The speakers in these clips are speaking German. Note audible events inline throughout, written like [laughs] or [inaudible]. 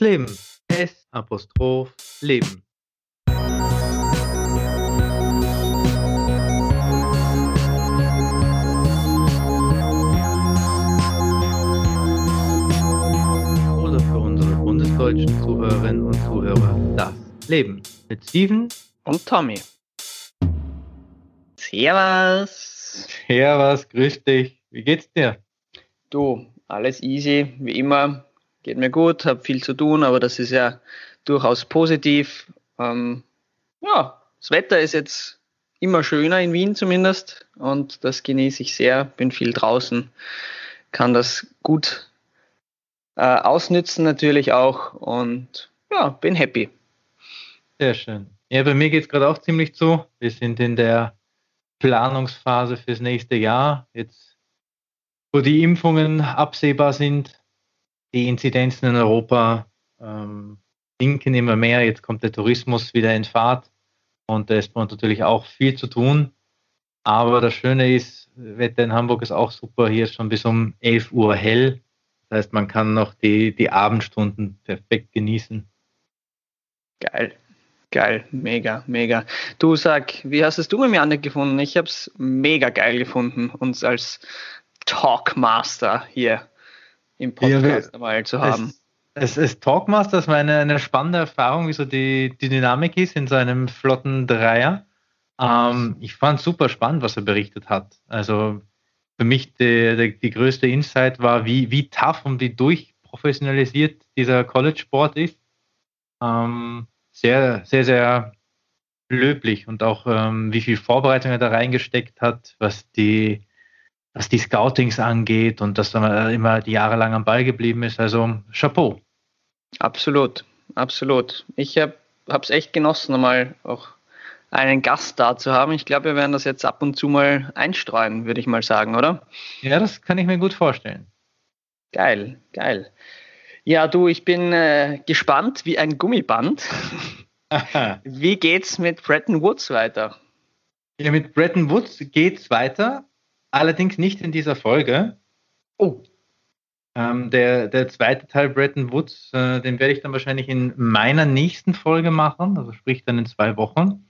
Leben. S Apostroph Leben. Oder für unsere bundesdeutschen Zuhörerinnen und Zuhörer das Leben mit Steven Und Tommy. Servus. Servus, grüß dich. Wie geht's dir? Du, alles easy, wie immer. Geht mir gut, habe viel zu tun, aber das ist ja durchaus positiv. Ähm, ja, das Wetter ist jetzt immer schöner in Wien zumindest und das genieße ich sehr. Bin viel draußen, kann das gut äh, ausnützen natürlich auch und ja, bin happy. Sehr schön. Ja, bei mir geht's gerade auch ziemlich zu. Wir sind in der Planungsphase fürs nächste Jahr. Jetzt, wo die Impfungen absehbar sind, die Inzidenzen in Europa ähm, sinken immer mehr. Jetzt kommt der Tourismus wieder in Fahrt und da ist uns natürlich auch viel zu tun. Aber das Schöne ist, Wetter in Hamburg ist auch super. Hier ist schon bis um 11 Uhr hell. Das heißt, man kann noch die, die Abendstunden perfekt genießen. Geil. Geil, mega, mega. Du sag, wie hast es du mit mir Anne gefunden? Ich habe es mega geil gefunden, uns als Talkmaster hier im Ja, Podcast wir- einmal zu haben. Es, es ist Talkmaster, das war eine, eine spannende Erfahrung, wie so die, die Dynamik ist in so einem flotten Dreier. Ähm, ich fand super spannend, was er berichtet hat. Also für mich die, die, die größte Insight war, wie, wie tough und wie durchprofessionalisiert dieser College-Sport ist. Ähm, sehr, sehr, sehr löblich und auch ähm, wie viel Vorbereitung er da reingesteckt hat, was die, was die Scoutings angeht und dass er immer die Jahre lang am Ball geblieben ist. Also Chapeau. Absolut, absolut. Ich habe es echt genossen, mal auch einen Gast da zu haben. Ich glaube, wir werden das jetzt ab und zu mal einstreuen, würde ich mal sagen, oder? Ja, das kann ich mir gut vorstellen. Geil, geil. Ja, du, ich bin äh, gespannt wie ein Gummiband. [laughs] Wie geht's mit Bretton Woods weiter? Ja, mit Bretton Woods geht's weiter, allerdings nicht in dieser Folge. Oh, Ähm, der, der zweite Teil Bretton Woods, äh, den werde ich dann wahrscheinlich in meiner nächsten Folge machen, also sprich dann in zwei Wochen.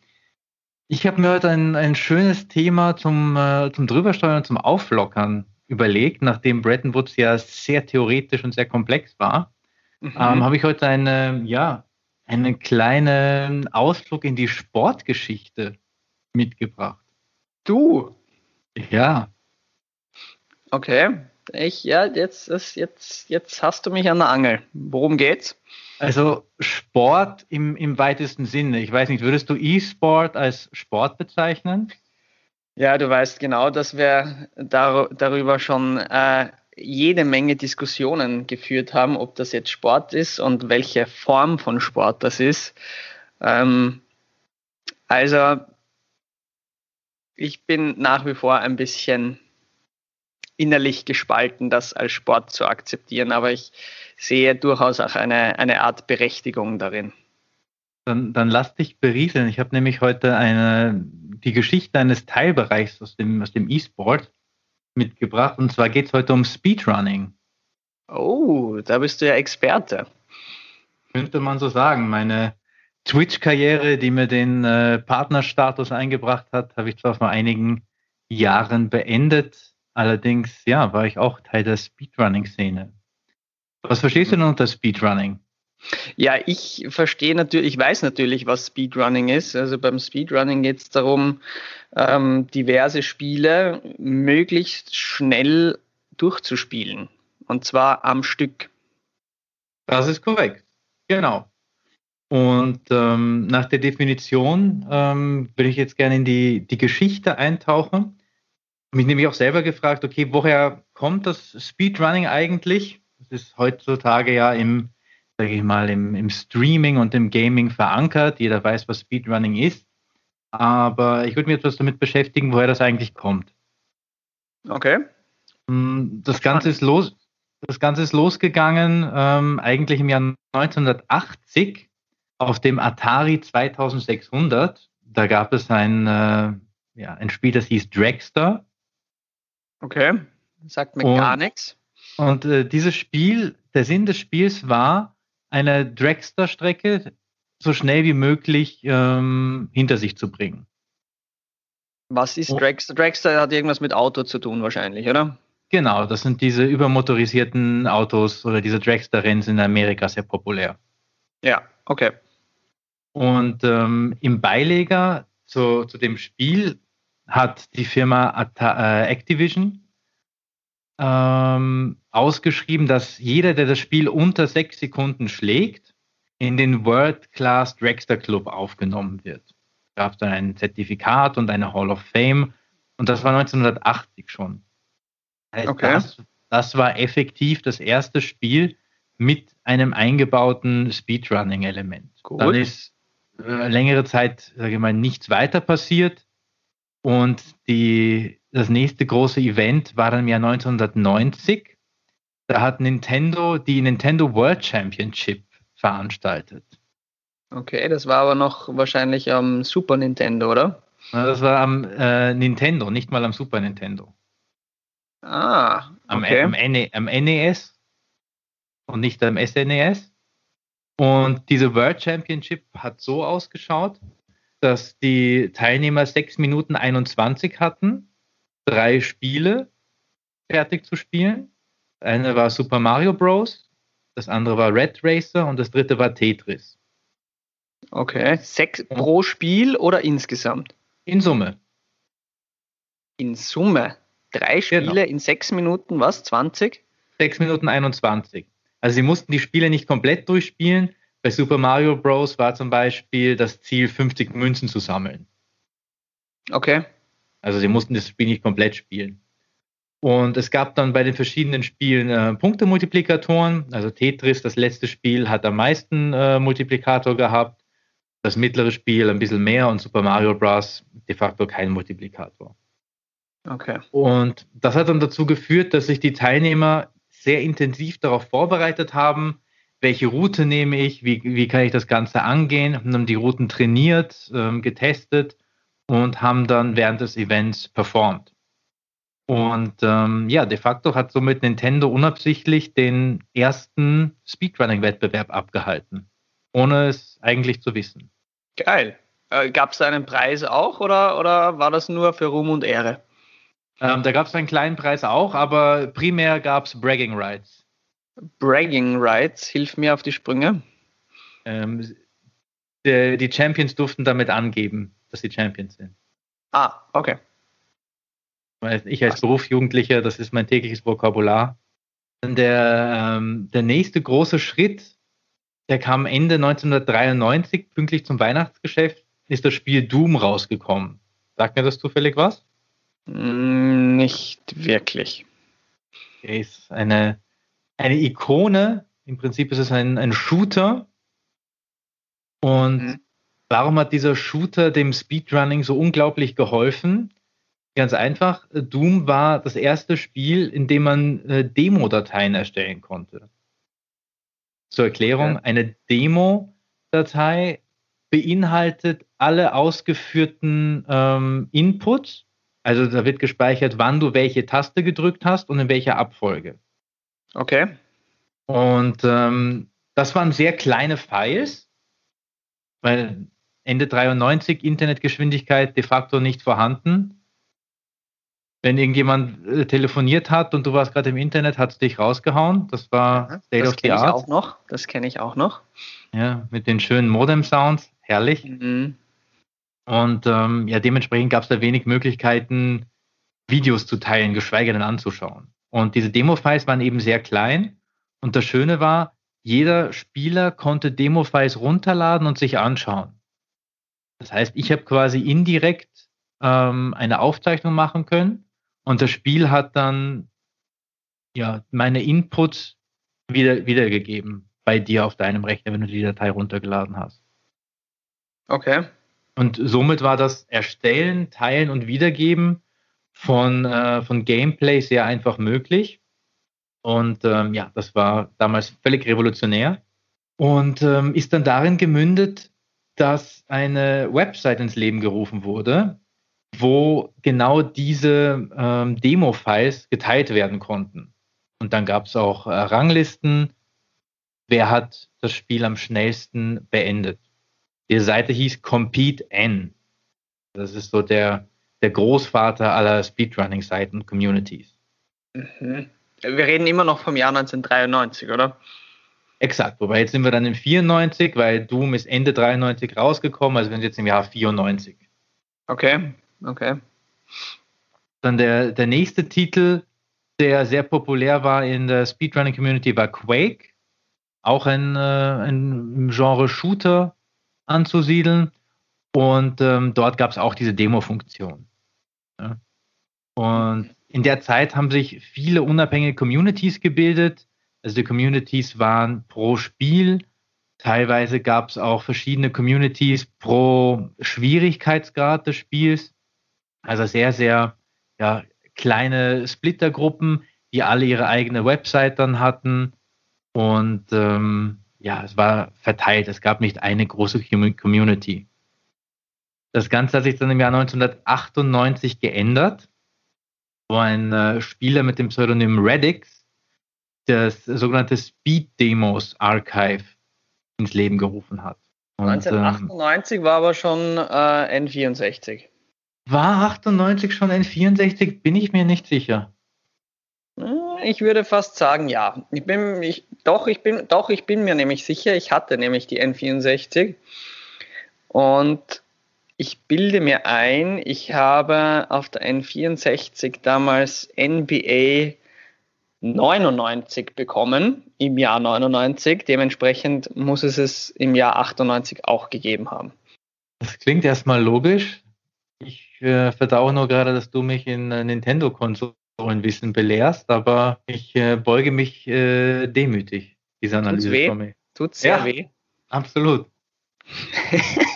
Ich habe mir heute ein, ein schönes Thema zum, äh, zum Drübersteuern und zum Auflockern überlegt, nachdem Bretton Woods ja sehr theoretisch und sehr komplex war. mhm. ähm, habe ich heute eine, ja, einen kleinen Ausflug in die Sportgeschichte mitgebracht. du. Ja, Okay. Ich, ja, jetzt, jetzt, jetzt hast du mich an der Angel. Worum geht's? also Sport im, im weitesten Sinne. Ich weiß nicht, würdest du E-Sport als Sport bezeichnen? Ja, du weißt genau, dass wir dar darüber schon äh, jede Menge Diskussionen geführt haben, ob das jetzt Sport ist und welche Form von Sport das ist. Ähm, also, ich bin nach wie vor ein bisschen innerlich gespalten, das als Sport zu akzeptieren, aber ich sehe durchaus auch eine, eine Art Berechtigung darin. Dann, dann lass dich berieseln. Ich habe nämlich heute eine, die Geschichte eines Teilbereichs aus dem, aus dem E-Sport mitgebracht. Und zwar geht es heute um Speedrunning. Oh, da bist du ja Experte. könnte man so sagen. Meine Twitch-Karriere, die mir den äh, Partnerstatus eingebracht hat, habe ich zwar vor einigen Jahren beendet. Allerdings, ja, war ich auch Teil der Speedrunning-Szene. Was verstehst du denn unter Speedrunning? Ja, ich verstehe natürlich, ich weiß natürlich, was Speedrunning ist. Also beim Speedrunning geht es darum, ähm, diverse Spiele möglichst schnell durchzuspielen. Und zwar am Stück. Das ist korrekt. Genau. Und ähm, nach der Definition ähm, würde ich jetzt gerne in die, die Geschichte eintauchen. Mich nämlich auch selber gefragt, okay, woher kommt das Speedrunning eigentlich? Das ist heutzutage ja im, sage ich mal, im, im Streaming und im Gaming verankert. Jeder weiß, was Speedrunning ist. Aber ich würde mich etwas damit beschäftigen, woher das eigentlich kommt. Okay. Mm, Das Ganze ist los, das Ganze ist losgegangen ähm, eigentlich im Jahr 1980 auf dem Atari 2600. Da gab es ein, äh, ja, ein Spiel, das hieß Dragster. Okay. Sagt mir Und- gar nichts. Und äh, dieses Spiel, der Sinn des Spiels war, eine Dragster-Strecke so schnell wie möglich ähm, hinter sich zu bringen. Was ist oh. Dragster? Dragster hat irgendwas mit Auto zu tun wahrscheinlich, oder? Genau, das sind diese übermotorisierten Autos oder diese Dragster-Rennen sind in Amerika sehr populär. Ja, okay. Und ähm, im Beileger zu, zu dem Spiel hat die Firma äh, Activision ähm, ausgeschrieben, dass jeder, der das Spiel unter sechs Sekunden schlägt, in den World Class Dragster Club aufgenommen wird. Es gab dann ein Zertifikat und eine Hall of Fame und das war 1980 schon. Heißt, okay. das, das war effektiv das erste Spiel mit einem eingebauten Speedrunning-Element. Dann ist äh, längere Zeit, sage ich mal, nichts weiter passiert. Und die, das nächste große Event war dann im Jahr 1990. Da hat Nintendo die Nintendo World Championship veranstaltet. Okay, das war aber noch wahrscheinlich am Super Nintendo, oder? Das war am äh, Nintendo, nicht mal am Super Nintendo. Ah, okay. Am, am, e, am NES und nicht am SNES. Und diese World Championship hat so ausgeschaut, dass die Teilnehmer 6 Minuten 21 hatten, drei Spiele fertig zu spielen. Eine war Super Mario Bros., das andere war Red Racer und das dritte war Tetris. Okay, sechs pro Spiel oder insgesamt? In Summe. In Summe? Drei Spiele genau. in sechs Minuten, was? 20? Sechs Minuten 21. Also sie mussten die Spiele nicht komplett durchspielen. Bei Super Mario Bros. war zum Beispiel das Ziel, 50 Münzen zu sammeln. Okay. Also sie mussten das Spiel nicht komplett spielen. Und es gab dann bei den verschiedenen Spielen äh, Punktemultiplikatoren. Also Tetris, das letzte Spiel, hat am meisten äh, Multiplikator gehabt. Das mittlere Spiel ein bisschen mehr und Super Mario Bros. de facto kein Multiplikator. Okay. Und das hat dann dazu geführt, dass sich die Teilnehmer sehr intensiv darauf vorbereitet haben, welche Route nehme ich, wie, wie kann ich das Ganze angehen, haben die Routen trainiert, ähm, getestet und haben dann während des Events performt. Und ähm, ja, de facto hat somit Nintendo unabsichtlich den ersten Speedrunning-Wettbewerb abgehalten, ohne es eigentlich zu wissen. Geil. Äh, gab es da einen Preis auch oder, oder war das nur für Ruhm und Ehre? Ähm, da gab es einen kleinen Preis auch, aber primär gab es Bragging Rights. Bragging Rights, hilf mir auf die Sprünge. Ähm, die, die Champions durften damit angeben, dass sie Champions sind. Ah, okay. Ich als Berufsjugendlicher, das ist mein tägliches Vokabular. Der, ähm, der nächste große Schritt, der kam Ende 1993, pünktlich zum Weihnachtsgeschäft, ist das Spiel Doom rausgekommen. Sagt mir das zufällig was? Mm, nicht wirklich. Okay, ist eine, eine Ikone. Im Prinzip ist es ein, ein Shooter. Und mhm. warum hat dieser Shooter dem Speedrunning so unglaublich geholfen? Ganz einfach, Doom war das erste Spiel, in dem man äh, Demo-Dateien erstellen konnte. Zur Erklärung, okay. eine Demo-Datei beinhaltet alle ausgeführten ähm, Inputs also da wird gespeichert, wann du welche Taste gedrückt hast und in welcher Abfolge. Okay. Und ähm, das waren sehr kleine Files, weil Ende 93 Internetgeschwindigkeit de facto nicht vorhanden. Wenn irgendjemand äh, telefoniert hat und du warst gerade im Internet, hat es dich rausgehauen. Das war ja, State das of the Art. Ich auch noch. Das kenne ich auch noch. Ja, mit den schönen Modem-Sounds. Herrlich. Mhm. Und ähm, ja, dementsprechend gab es da wenig Möglichkeiten, Videos zu teilen, geschweige denn anzuschauen. Und diese Demo-Files waren eben sehr klein. Und das Schöne war, jeder Spieler konnte Demo-Files runterladen und sich anschauen. Das heißt, ich habe quasi indirekt ähm, eine Aufzeichnung machen können und das Spiel hat dann ja meine Inputs wieder, wiedergegeben bei dir auf deinem Rechner, wenn du die Datei runtergeladen hast. Okay. Und somit war das Erstellen, Teilen und Wiedergeben von, äh, von Gameplay sehr einfach möglich. Und ähm, ja, das war damals völlig revolutionär und ähm, ist dann darin gemündet, dass eine Website ins Leben gerufen wurde, wo genau diese ähm, Demo-Files geteilt werden konnten. Und dann gab es auch äh, Ranglisten, wer hat das Spiel am schnellsten beendet. Die Seite hieß Compete N. Das ist so der, der Großvater aller Speedrunning-Seiten und Communities. Mhm. Wir reden immer noch vom Jahr 1993, oder? Exakt, wobei jetzt sind wir dann in 94, weil Doom ist Ende 93 rausgekommen, also wir sind jetzt im Jahr 94. Okay, okay. Dann der, der nächste Titel, der sehr populär war in der Speedrunning-Community, war Quake. Auch ein, äh, ein Genre Shooter anzusiedeln. Und ähm, dort gab es auch diese Demo-Funktion. Ja. Und in der Zeit haben sich viele unabhängige Communities gebildet. Also die Communities waren pro Spiel. Teilweise gab es auch verschiedene Communities pro Schwierigkeitsgrad des Spiels. Also sehr, sehr ja, kleine Splittergruppen, die alle ihre eigene Website dann hatten. Und ähm, ja, es war verteilt. Es gab nicht eine große Community. Das Ganze hat sich dann im Jahr 1998 geändert, wo ein äh, Spieler mit dem Pseudonym Radix das sogenannte Speed Demos Archive ins Leben gerufen hat. Und, 1998 ähm, war aber schon äh, N64. War 98 schon N64? Bin ich mir nicht sicher. Hm, ich würde fast sagen, ja. Ich bin, ich, doch, ich bin, doch, ich bin mir nämlich sicher, ich hatte nämlich die N64. Und ich bilde mir ein, ich habe auf der N64 damals NBA 99 bekommen, im Jahr 99. Dementsprechend muss es es im Jahr 98 auch gegeben haben. Das klingt erstmal logisch. Ich äh, verdaue nur gerade, dass du mich in äh, Nintendo-Konsolenwissen belehrst, aber ich äh, beuge mich äh, demütig, diese Analyse Tut's weh? von mir. Tut sehr ja, weh. Absolut. [laughs]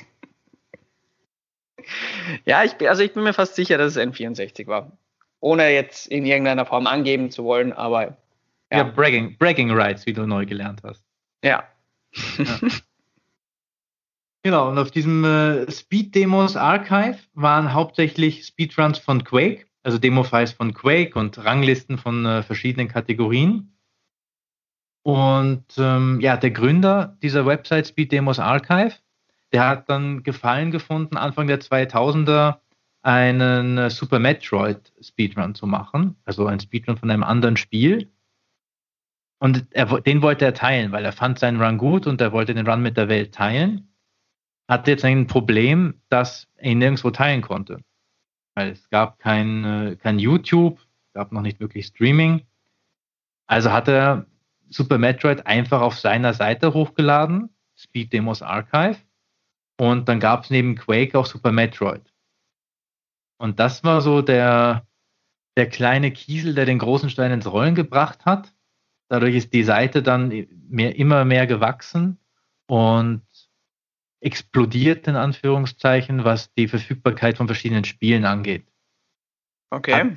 ja, ich bin, also ich bin mir fast sicher, dass es N64 war. Ohne jetzt in irgendeiner Form angeben zu wollen, aber. Ja, ja Bragging, Bragging Rights, wie du neu gelernt hast. Ja. ja. [laughs] Genau, und auf diesem äh, Speed Demos Archive waren hauptsächlich Speedruns von Quake, also Demo-Files von Quake und Ranglisten von äh, verschiedenen Kategorien. Und ähm, ja, der Gründer dieser Website Speed Demos Archive, der hat dann Gefallen gefunden, Anfang der 2000er einen äh, Super Metroid Speedrun zu machen, also ein Speedrun von einem anderen Spiel. Und er, den wollte er teilen, weil er fand seinen Run gut und er wollte den Run mit der Welt teilen hatte jetzt ein Problem, das er nirgendwo teilen konnte. Weil es gab kein, äh, kein YouTube, gab noch nicht wirklich Streaming. Also hat er Super Metroid einfach auf seiner Seite hochgeladen, Speed Demos Archive. Und dann gab es neben Quake auch Super Metroid. Und das war so der, der kleine Kiesel, der den großen Stein ins Rollen gebracht hat. Dadurch ist die Seite dann mehr, immer mehr gewachsen und explodiert, in Anführungszeichen, was die Verfügbarkeit von verschiedenen Spielen angeht. Okay. Hat,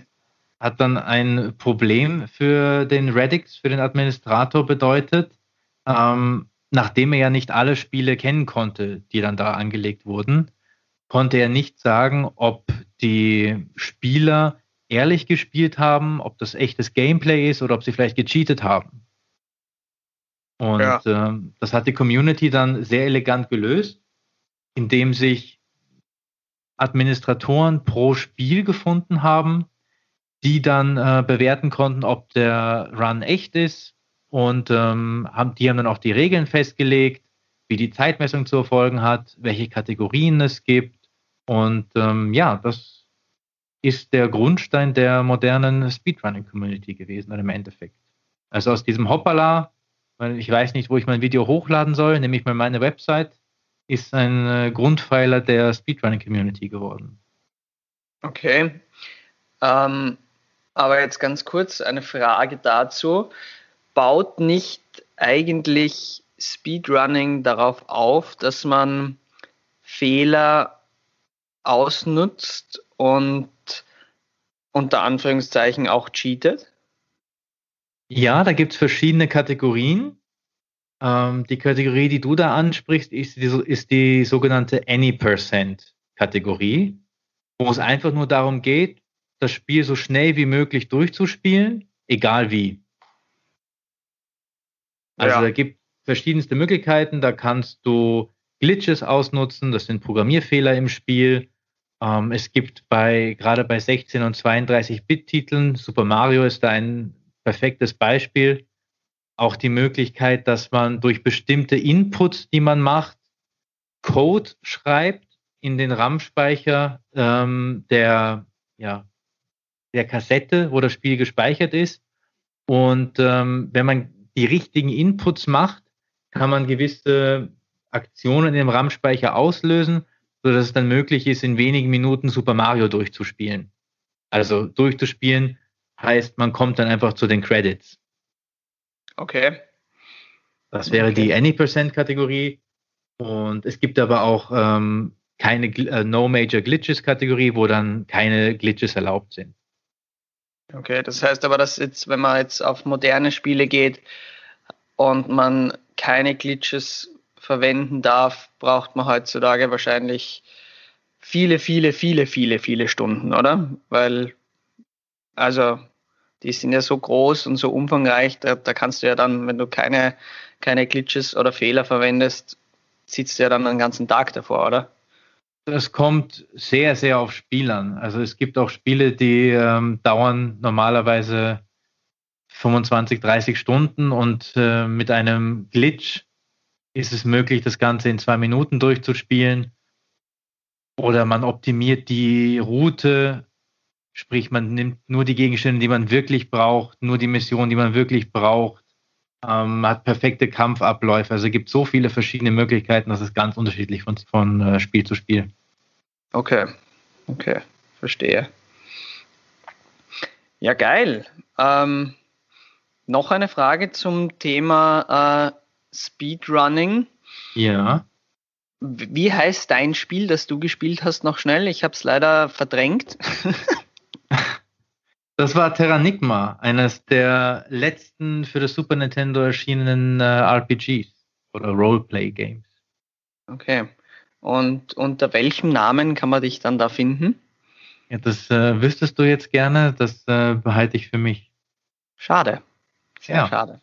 hat dann ein Problem für den Radix, für den Administrator bedeutet, ähm, nachdem er ja nicht alle Spiele kennen konnte, die dann da angelegt wurden, konnte er nicht sagen, ob die Spieler ehrlich gespielt haben, ob das echtes Gameplay ist oder ob sie vielleicht gecheatet haben. Und ja. ähm, das hat die Community dann sehr elegant gelöst, indem sich Administratoren pro Spiel gefunden haben, die dann äh, bewerten konnten, ob der Run echt ist. Und ähm, haben, die haben dann auch die Regeln festgelegt, wie die Zeitmessung zu erfolgen hat, welche Kategorien es gibt. Und ähm, ja, das ist der Grundstein der modernen Speedrunning-Community gewesen im Endeffekt. Also aus diesem Hoppala ich weiß nicht, wo ich mein Video hochladen soll, nämlich mal meine Website, ist ein äh, Grundpfeiler der Speedrunning-Community geworden. Okay. Ähm, aber jetzt ganz kurz eine Frage dazu. Baut nicht eigentlich Speedrunning darauf auf, dass man Fehler ausnutzt und unter Anführungszeichen auch cheatet? Ja, da gibt es verschiedene Kategorien. Ähm, die Kategorie, die du da ansprichst, ist die, ist die sogenannte Any Percent Kategorie, wo es einfach nur darum geht, das Spiel so schnell wie möglich durchzuspielen, egal wie. Also ja. da gibt verschiedenste Möglichkeiten. Da kannst du Glitches ausnutzen, das sind Programmierfehler im Spiel. Ähm, es gibt bei, gerade bei 16 und 32 Bit-Titeln, Super Mario ist da ein perfektes Beispiel, auch die Möglichkeit, dass man durch bestimmte Inputs, die man macht, Code schreibt in den RAM-Speicher ähm, der, ja, der Kassette, wo das Spiel gespeichert ist. Und ähm, wenn man die richtigen Inputs macht, kann man gewisse Aktionen dem RAM-Speicher auslösen, sodass es dann möglich ist, in wenigen Minuten Super Mario durchzuspielen. Also durchzuspielen heißt, man kommt dann einfach zu den Credits. Okay. Das wäre okay. die Any-Percent-Kategorie. Und es gibt aber auch ähm, keine äh, No Major Glitches Kategorie, wo dann keine Glitches erlaubt sind. Okay, das heißt aber, dass jetzt, wenn man jetzt auf moderne Spiele geht und man keine Glitches verwenden darf, braucht man heutzutage wahrscheinlich viele, viele, viele, viele, viele Stunden, oder? Weil, also, die sind ja so groß und so umfangreich, da, da kannst du ja dann, wenn du keine, keine Glitches oder Fehler verwendest, sitzt du ja dann einen ganzen Tag davor, oder? Das kommt sehr, sehr auf Spiel an. Also es gibt auch Spiele, die ähm, dauern normalerweise 25, 30 Stunden und äh, mit einem Glitch ist es möglich, das Ganze in zwei Minuten durchzuspielen. Oder man optimiert die Route, sprich man nimmt nur die Gegenstände, die man wirklich braucht, nur die Missionen, die man wirklich braucht, ähm, hat perfekte Kampfabläufe. Also es gibt so viele verschiedene Möglichkeiten, das ist ganz unterschiedlich von, von äh, Spiel zu Spiel. Okay, okay, verstehe. Ja, geil. Ähm, noch eine Frage zum Thema äh, Speedrunning. Ja. Wie heißt dein Spiel, das du gespielt hast, noch schnell? Ich habe es leider verdrängt. [laughs] das war Terranigma, eines der letzten für das Super Nintendo erschienenen äh, RPGs oder Roleplay-Games. Okay. Und unter welchem Namen kann man dich dann da finden? Ja, das äh, wüsstest du jetzt gerne, das äh, behalte ich für mich. Schade. Sehr ja. schade.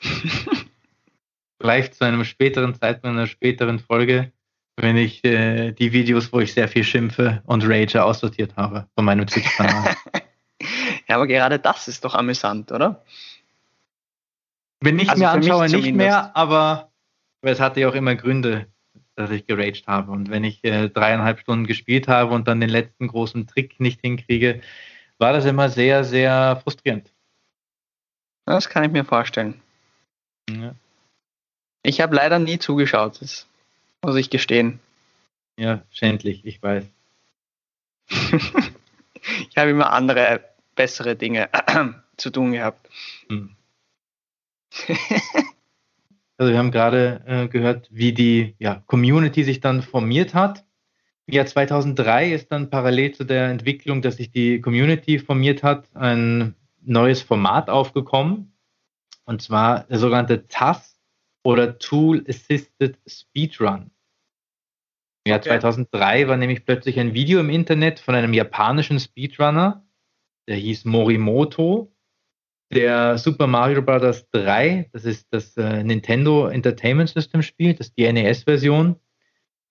[laughs] Vielleicht zu einem späteren Zeitpunkt, einer späteren Folge, wenn ich äh, die Videos, wo ich sehr viel schimpfe und Rage aussortiert habe von meinem Twitch-Kanal. [laughs] ja, aber gerade das ist doch amüsant, oder? Wenn ich also mir anschaue, nicht mehr, aber es hatte ja auch immer Gründe, dass ich geraged habe. Und wenn ich äh, dreieinhalb Stunden gespielt habe und dann den letzten großen Trick nicht hinkriege, war das immer sehr, sehr frustrierend. Das kann ich mir vorstellen. Ja. Ich habe leider nie zugeschaut, das muss ich gestehen. Ja, schändlich, ich weiß. [laughs] ich habe immer andere, bessere Dinge [clears throat] zu tun gehabt. Hm. [laughs] also wir haben gerade äh, gehört, wie die ja, Community sich dann formiert hat. Im Jahr 2003 ist dann parallel zu der Entwicklung, dass sich die Community formiert hat, ein neues Format aufgekommen. Und zwar der sogenannte TAS oder Tool Assisted Speedrun. Im Jahr okay. 2003 war nämlich plötzlich ein Video im Internet von einem japanischen Speedrunner, der hieß Morimoto, der Super Mario Bros. 3, das ist das äh, Nintendo Entertainment System Spiel, das ist die NES-Version,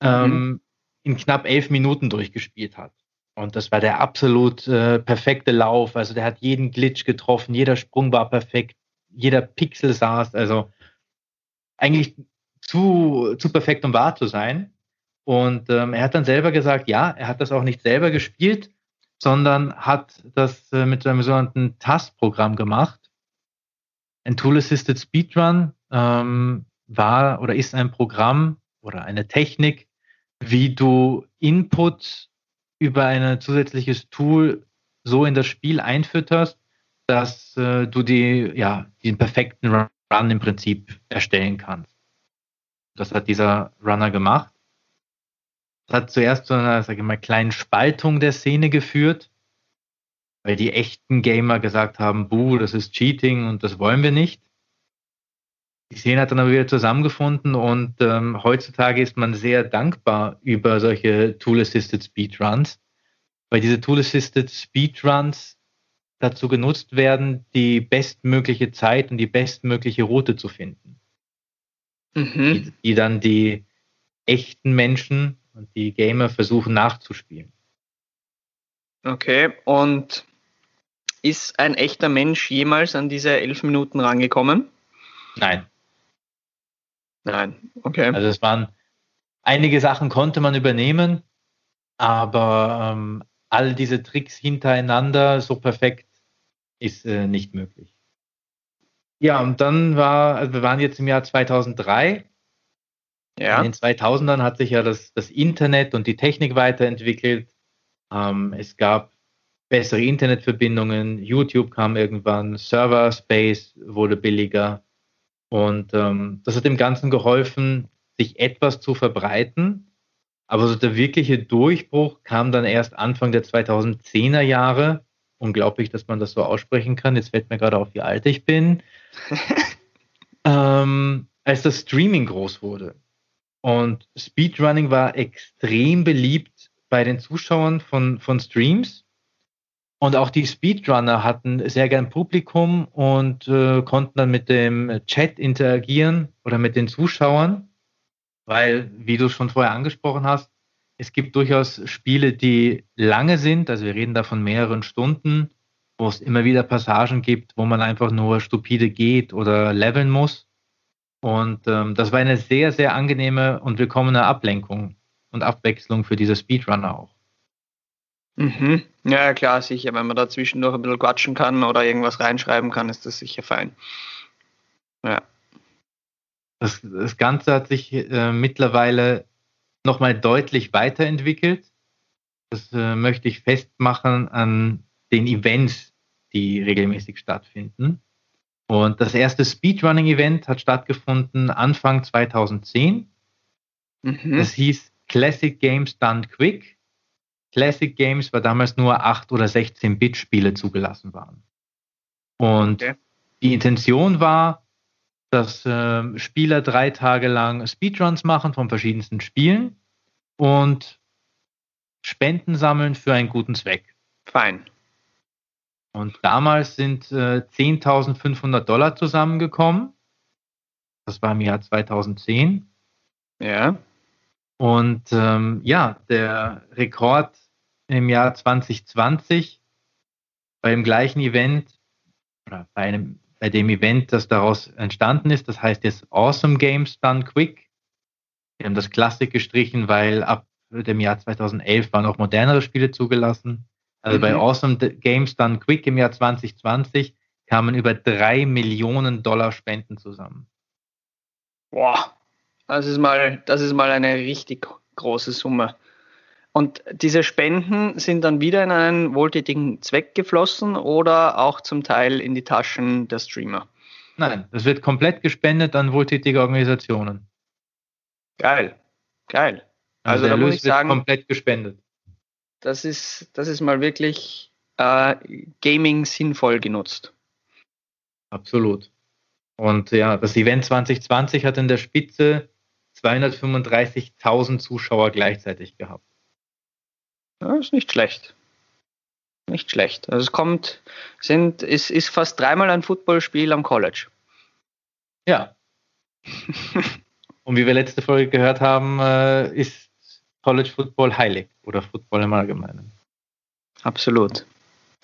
ähm, mhm. in knapp elf Minuten durchgespielt hat. Und das war der absolut äh, perfekte Lauf. Also der hat jeden Glitch getroffen, jeder Sprung war perfekt, jeder Pixel saß. Also eigentlich zu, zu perfekt, um wahr zu sein. Und ähm, er hat dann selber gesagt, ja, er hat das auch nicht selber gespielt, sondern hat das äh, mit seinem sogenannten TAS-Programm gemacht. Ein Tool-Assisted Speedrun ähm, war oder ist ein Programm oder eine Technik, wie du Input über ein zusätzliches Tool so in das Spiel einfütterst, dass äh, du die, ja, den perfekten Run im Prinzip erstellen kannst. Das hat dieser Runner gemacht. Das hat zuerst zu einer, sage ich mal, kleinen Spaltung der Szene geführt, weil die echten Gamer gesagt haben, buh, das ist Cheating und das wollen wir nicht. Die Szene hat dann aber wieder zusammengefunden und ähm, heutzutage ist man sehr dankbar über solche Tool-Assisted Speedruns, weil diese Tool-Assisted Speedruns dazu genutzt werden, die bestmögliche Zeit und die bestmögliche Route zu finden. mhm. die, die dann die echten Menschen und die Gamer versuchen nachzuspielen. Okay, und ist ein echter Mensch jemals an diese elf Minuten rangekommen? Nein. Nein, okay. Also es waren einige Sachen konnte man übernehmen, aber ähm, all diese Tricks hintereinander so perfekt ist äh, nicht möglich. Ja, und dann war, also wir waren jetzt im Jahr 2003. Ja. In den 2000ern hat sich ja das, das Internet und die Technik weiterentwickelt. Ähm, es gab bessere Internetverbindungen, YouTube kam irgendwann, Server Space wurde billiger. Und ähm, das hat dem Ganzen geholfen, sich etwas zu verbreiten. Aber so der wirkliche Durchbruch kam dann erst Anfang der 2010er Jahre. Unglaublich, dass man das so aussprechen kann. Jetzt fällt mir gerade auf, wie alt ich bin. [laughs] ähm, als das Streaming groß wurde. Und Speedrunning war extrem beliebt bei den Zuschauern von, von Streams. Und auch die Speedrunner hatten sehr gern Publikum und äh, konnten dann mit dem Chat interagieren oder mit den Zuschauern, weil, wie du schon vorher angesprochen hast, es gibt durchaus Spiele, die lange sind, also wir reden da von mehreren Stunden, wo es immer wieder Passagen gibt, wo man einfach nur stupide geht oder leveln muss. Und ähm, das war eine sehr, sehr angenehme und willkommene Ablenkung und Abwechslung für diese Speedrunner auch. Mhm. Ja, klar, sicher. Wenn man da zwischendurch ein bisschen quatschen kann oder irgendwas reinschreiben kann, ist das sicher fein. Ja. Das, das Ganze hat sich äh, mittlerweile nochmal deutlich weiterentwickelt. Das äh, möchte ich festmachen an den Events, die regelmäßig stattfinden. Und das erste Speedrunning-Event hat stattgefunden Anfang 2010. Mhm. Das hieß Classic Games Done Quick. Classic Games war damals nur 8 oder 16 Bit Spiele zugelassen waren. Und okay. die Intention war, dass äh, Spieler drei Tage lang Speedruns machen von verschiedensten Spielen und Spenden sammeln für einen guten Zweck. Fein. Und damals sind äh, 10.500 Dollar zusammengekommen. Das war im Jahr 2010. Ja. Und ähm, ja, der Rekord im Jahr 2020 beim gleichen Event oder bei, einem, bei dem Event, das daraus entstanden ist. Das heißt jetzt Awesome Games Done Quick. Wir haben das Classic gestrichen, weil ab dem Jahr 2011 waren auch modernere Spiele zugelassen. Also mhm. bei Awesome Games Done Quick im Jahr 2020 kamen über drei Millionen Dollar Spenden zusammen. Boah, das ist mal, das ist mal eine richtig große Summe. Und diese Spenden sind dann wieder in einen wohltätigen Zweck geflossen oder auch zum Teil in die Taschen der Streamer? Nein, das wird komplett gespendet an wohltätige Organisationen. Geil, geil. Also, also da muss ich sagen, komplett gespendet. Das ist, das ist mal wirklich äh, Gaming sinnvoll genutzt. Absolut. Und ja, das Event 2020 hat in der Spitze 235.000 Zuschauer gleichzeitig gehabt. Ja, ist nicht schlecht. Nicht schlecht. Also es kommt, sind, ist, ist fast dreimal ein Footballspiel am College. Ja. [laughs] Und wie wir letzte Folge gehört haben, äh, ist College Football heilig oder Football im Allgemeinen. Absolut.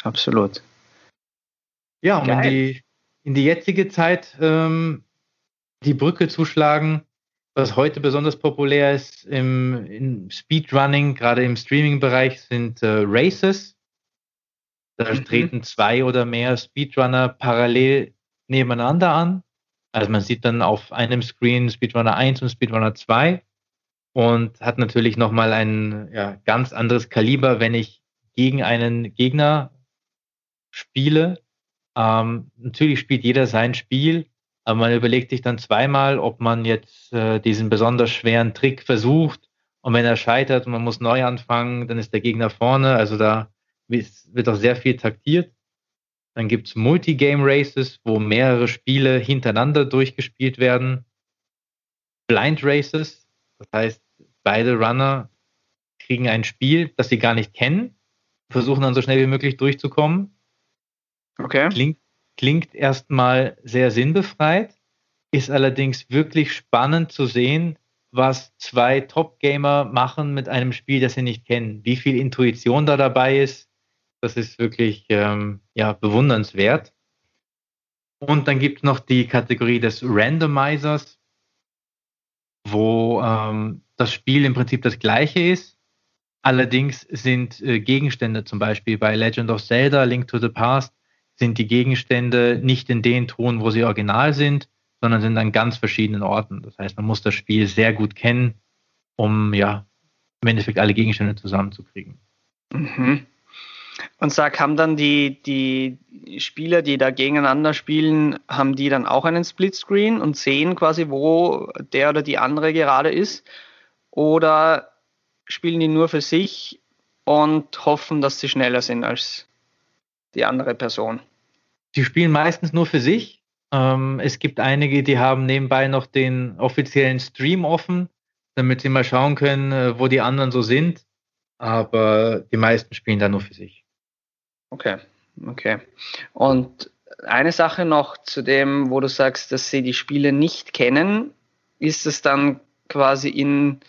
Absolut. Ja, um in die, in die jetzige Zeit ähm, die Brücke zu schlagen, was heute besonders populär ist im, im Speedrunning, gerade im Streaming-Bereich, sind äh, Races. Da mhm. treten zwei oder mehr Speedrunner parallel nebeneinander an. Also man sieht dann auf einem Screen Speedrunner 1 und Speedrunner 2 und hat natürlich nochmal ein ja, ganz anderes Kaliber, wenn ich gegen einen Gegner spiele. Ähm, natürlich spielt jeder sein Spiel, aber man überlegt sich dann zweimal, ob man jetzt äh, diesen besonders schweren Trick versucht. Und wenn er scheitert und man muss neu anfangen, dann ist der Gegner vorne. Also da wird auch sehr viel taktiert. Dann gibt es Multigame Races, wo mehrere Spiele hintereinander durchgespielt werden. Blind Races, das heißt, beide Runner kriegen ein Spiel, das sie gar nicht kennen, versuchen dann so schnell wie möglich durchzukommen. Okay. Klingt klingt erstmal sehr sinnbefreit, ist allerdings wirklich spannend zu sehen, was zwei Top-Gamer machen mit einem Spiel, das sie nicht kennen. Wie viel Intuition da dabei ist, das ist wirklich ähm, ja, bewundernswert. Und dann gibt es noch die Kategorie des Randomizers, wo ähm, das Spiel im Prinzip das gleiche ist. Allerdings sind äh, Gegenstände zum Beispiel bei Legend of Zelda, Link to the Past, sind die Gegenstände nicht in den Ton, wo sie original sind, sondern sind an ganz verschiedenen Orten. Das heißt, man muss das Spiel sehr gut kennen, um ja im Endeffekt alle Gegenstände zusammenzukriegen. Mhm. Und sag, haben dann die, die Spieler, die da gegeneinander spielen, haben die dann auch einen Splitscreen und sehen quasi, wo der oder die andere gerade ist? Oder spielen die nur für sich und hoffen, dass sie schneller sind als die andere Person? Die spielen meistens nur für sich ähm, es gibt einige, die haben nebenbei noch den offiziellen Stream offen, damit sie mal schauen können, äh, wo die anderen so sind. Aber die meisten spielen da nur für sich. Okay, okay. Und eine Sache noch zu dem, wo du sagst, dass sie die Spiele nicht kennen, ist es dann quasi in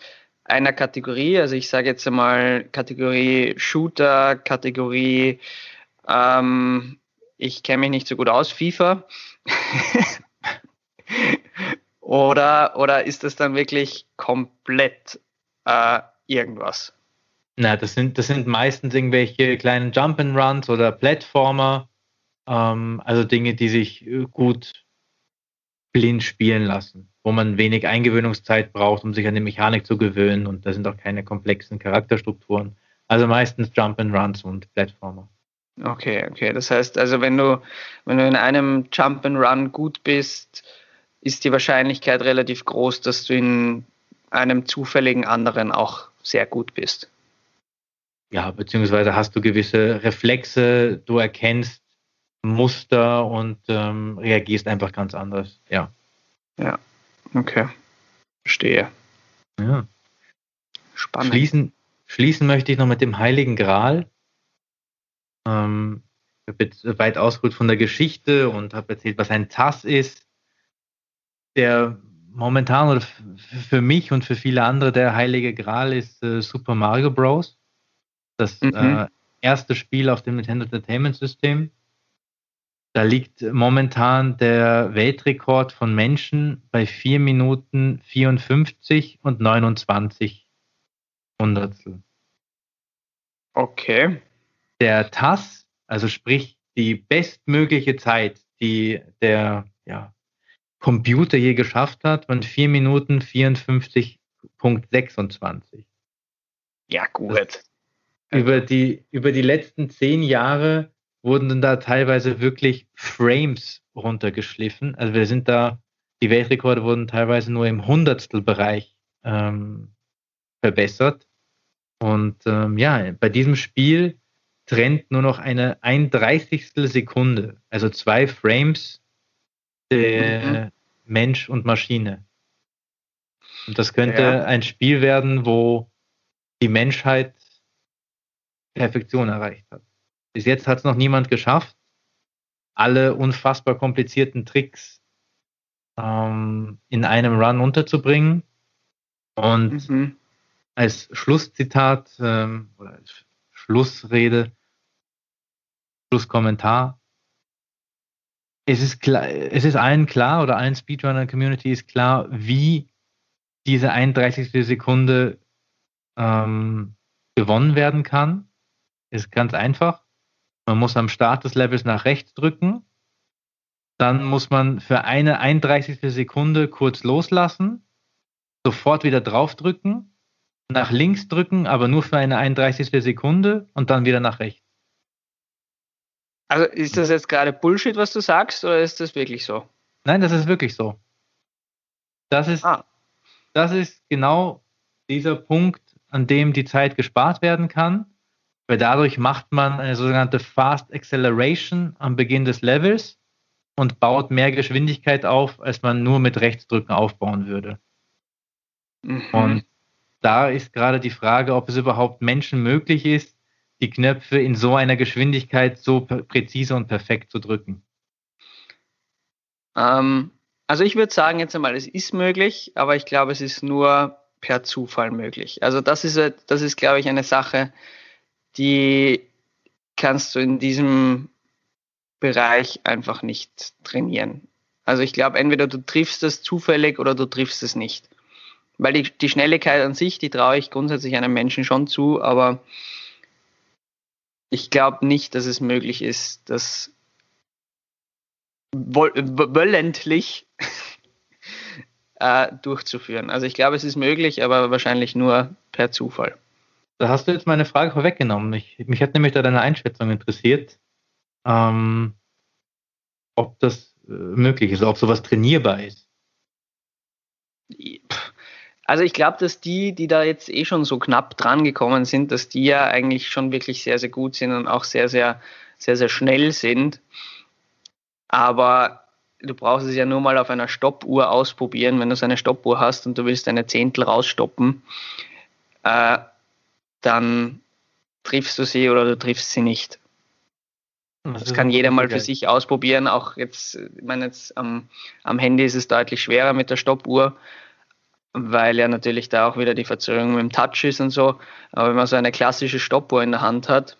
einer Kategorie, also ich sage jetzt einmal Kategorie Shooter, Kategorie, ähm, ich kenne mich nicht so gut aus, FIFA, [laughs] oder, oder ist das dann wirklich komplett äh, irgendwas? Na, das sind, das sind meistens irgendwelche kleinen Jump'n'Runs oder Plattformer, ähm, also Dinge, die sich äh, gut blind spielen lassen, wo man wenig Eingewöhnungszeit braucht, um sich an die Mechanik zu gewöhnen und da sind auch keine komplexen Charakterstrukturen. Also meistens Jump'n'Runs und Plattformer. Okay, okay. Das heißt also, wenn du, wenn du in einem Jump and Run gut bist, ist die Wahrscheinlichkeit relativ groß, dass du in einem zufälligen anderen auch sehr gut bist. Ja, beziehungsweise hast du gewisse Reflexe, du erkennst Muster und ähm, reagierst einfach ganz anders. Ja. Ja, okay. Verstehe. Ja. Spannend. Schließen, schließen möchte ich noch mit dem Heiligen Gral. Ähm, ich habe jetzt weit ausgeholt von der Geschichte und habe erzählt, was ein TAS ist. Der momentan oder für mich und für viele andere der heilige Gral ist äh, Super Mario Bros. Das mhm. äh, erste Spiel auf dem Nintendo Entertainment System. Da liegt momentan der Weltrekord von Menschen bei 4 Minuten 54 und 29 Hundertstel. Okay der TAS, also sprich die bestmögliche Zeit, die der ja, Computer je geschafft hat, waren 4 Minuten 54.26. Ja, gut. Über, die, über die letzten zehn Jahre wurden dann da teilweise wirklich Frames runtergeschliffen. Also wir sind da, die Weltrekorde wurden teilweise nur im Hundertstelbereich ähm, verbessert. Und ähm, ja, bei diesem Spiel trennt nur noch eine ein Dreißigstel Sekunde, also zwei Frames der mhm. Mensch und Maschine. Und das könnte ja. ein Spiel werden, wo die Menschheit Perfektion erreicht hat. Bis jetzt hat es noch niemand geschafft, alle unfassbar komplizierten Tricks ähm, in einem Run unterzubringen. Und mhm. als Schlusszitat ähm, oder als Schlussrede, Schlusskommentar. Es ist klar, es ist allen klar oder allen Speedrunner-Community ist klar, wie diese 31. Sekunde ähm, gewonnen werden kann. Ist ganz einfach. Man muss am Start des Levels nach rechts drücken. Dann muss man für eine 31. Sekunde kurz loslassen, sofort wieder draufdrücken nach links drücken, aber nur für eine 31. Sekunde und dann wieder nach rechts. Also ist das jetzt gerade Bullshit, was du sagst, oder ist das wirklich so? Nein, das ist wirklich so. Das ist, ah. das ist genau dieser Punkt, an dem die Zeit gespart werden kann, weil dadurch macht man eine sogenannte Fast Acceleration am Beginn des Levels und baut mehr Geschwindigkeit auf, als man nur mit Rechtsdrücken aufbauen würde. Mhm. Und da ist gerade die Frage, ob es überhaupt Menschen möglich ist, die Knöpfe in so einer Geschwindigkeit so präzise und perfekt zu drücken. Ähm, Also ich würde sagen jetzt einmal, es ist möglich, aber ich glaube, es ist nur per Zufall möglich. Also das ist, das ist, glaube ich, eine Sache, die kannst du in diesem Bereich einfach nicht trainieren. Also ich glaube, entweder du triffst es zufällig oder du triffst es nicht. Weil die, die Schnelligkeit an sich, die traue ich grundsätzlich einem Menschen schon zu, aber ich glaube nicht, dass es möglich ist, das wollentlich [laughs] äh, durchzuführen. Also ich glaube, es ist möglich, aber wahrscheinlich nur per Zufall. Da hast du jetzt meine Frage vorweggenommen. Ich, mich hat nämlich da deine Einschätzung interessiert, ähm, ob das äh, möglich ist, ob sowas trainierbar ist. Also ich glaube, dass die, die da jetzt eh schon so knapp dran gekommen sind, dass die ja eigentlich schon wirklich sehr, sehr gut sind und auch sehr, sehr, sehr, sehr schnell sind. Aber du brauchst es ja nur mal auf einer Stoppuhr ausprobieren, wenn du so eine Stoppuhr hast und du willst eine Zehntel rausstoppen, äh, dann triffst du sie oder du triffst sie nicht. Das, das kann jeder mal für sich ausprobieren. Auch jetzt, ich meine, jetzt am, am Handy ist es deutlich schwerer mit der Stoppuhr, weil ja natürlich da auch wieder die Verzögerung mit dem Touch ist und so. Aber wenn man so eine klassische Stoppuhr in der Hand hat,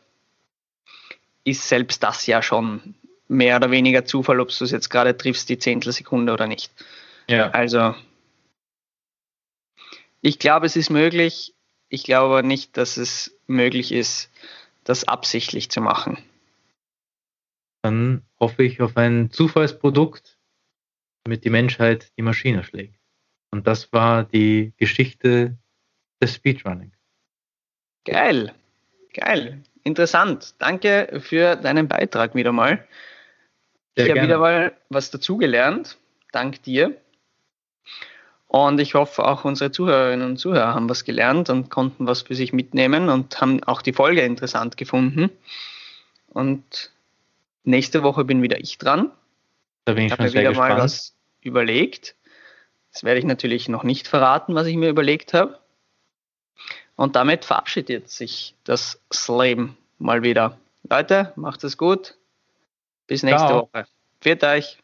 ist selbst das ja schon mehr oder weniger Zufall, ob du es jetzt gerade triffst, die Zehntelsekunde oder nicht. Ja. Also, ich glaube, es ist möglich. Ich glaube nicht, dass es möglich ist, das absichtlich zu machen. Dann hoffe ich auf ein Zufallsprodukt, damit die Menschheit die Maschine schlägt. Und das war die Geschichte des Speedrunning. Geil, geil, interessant. Danke für deinen Beitrag wieder mal. Sehr ich habe wieder mal was dazugelernt. Dank dir. Und ich hoffe, auch unsere Zuhörerinnen und Zuhörer haben was gelernt und konnten was für sich mitnehmen und haben auch die Folge interessant gefunden. Und nächste Woche bin wieder ich dran. Da bin ich, ich habe mir wieder gespannt. mal was überlegt. Das werde ich natürlich noch nicht verraten, was ich mir überlegt habe. Und damit verabschiedet sich das Slam mal wieder. Leute, macht es gut. Bis nächste Ciao. Woche. Viert euch.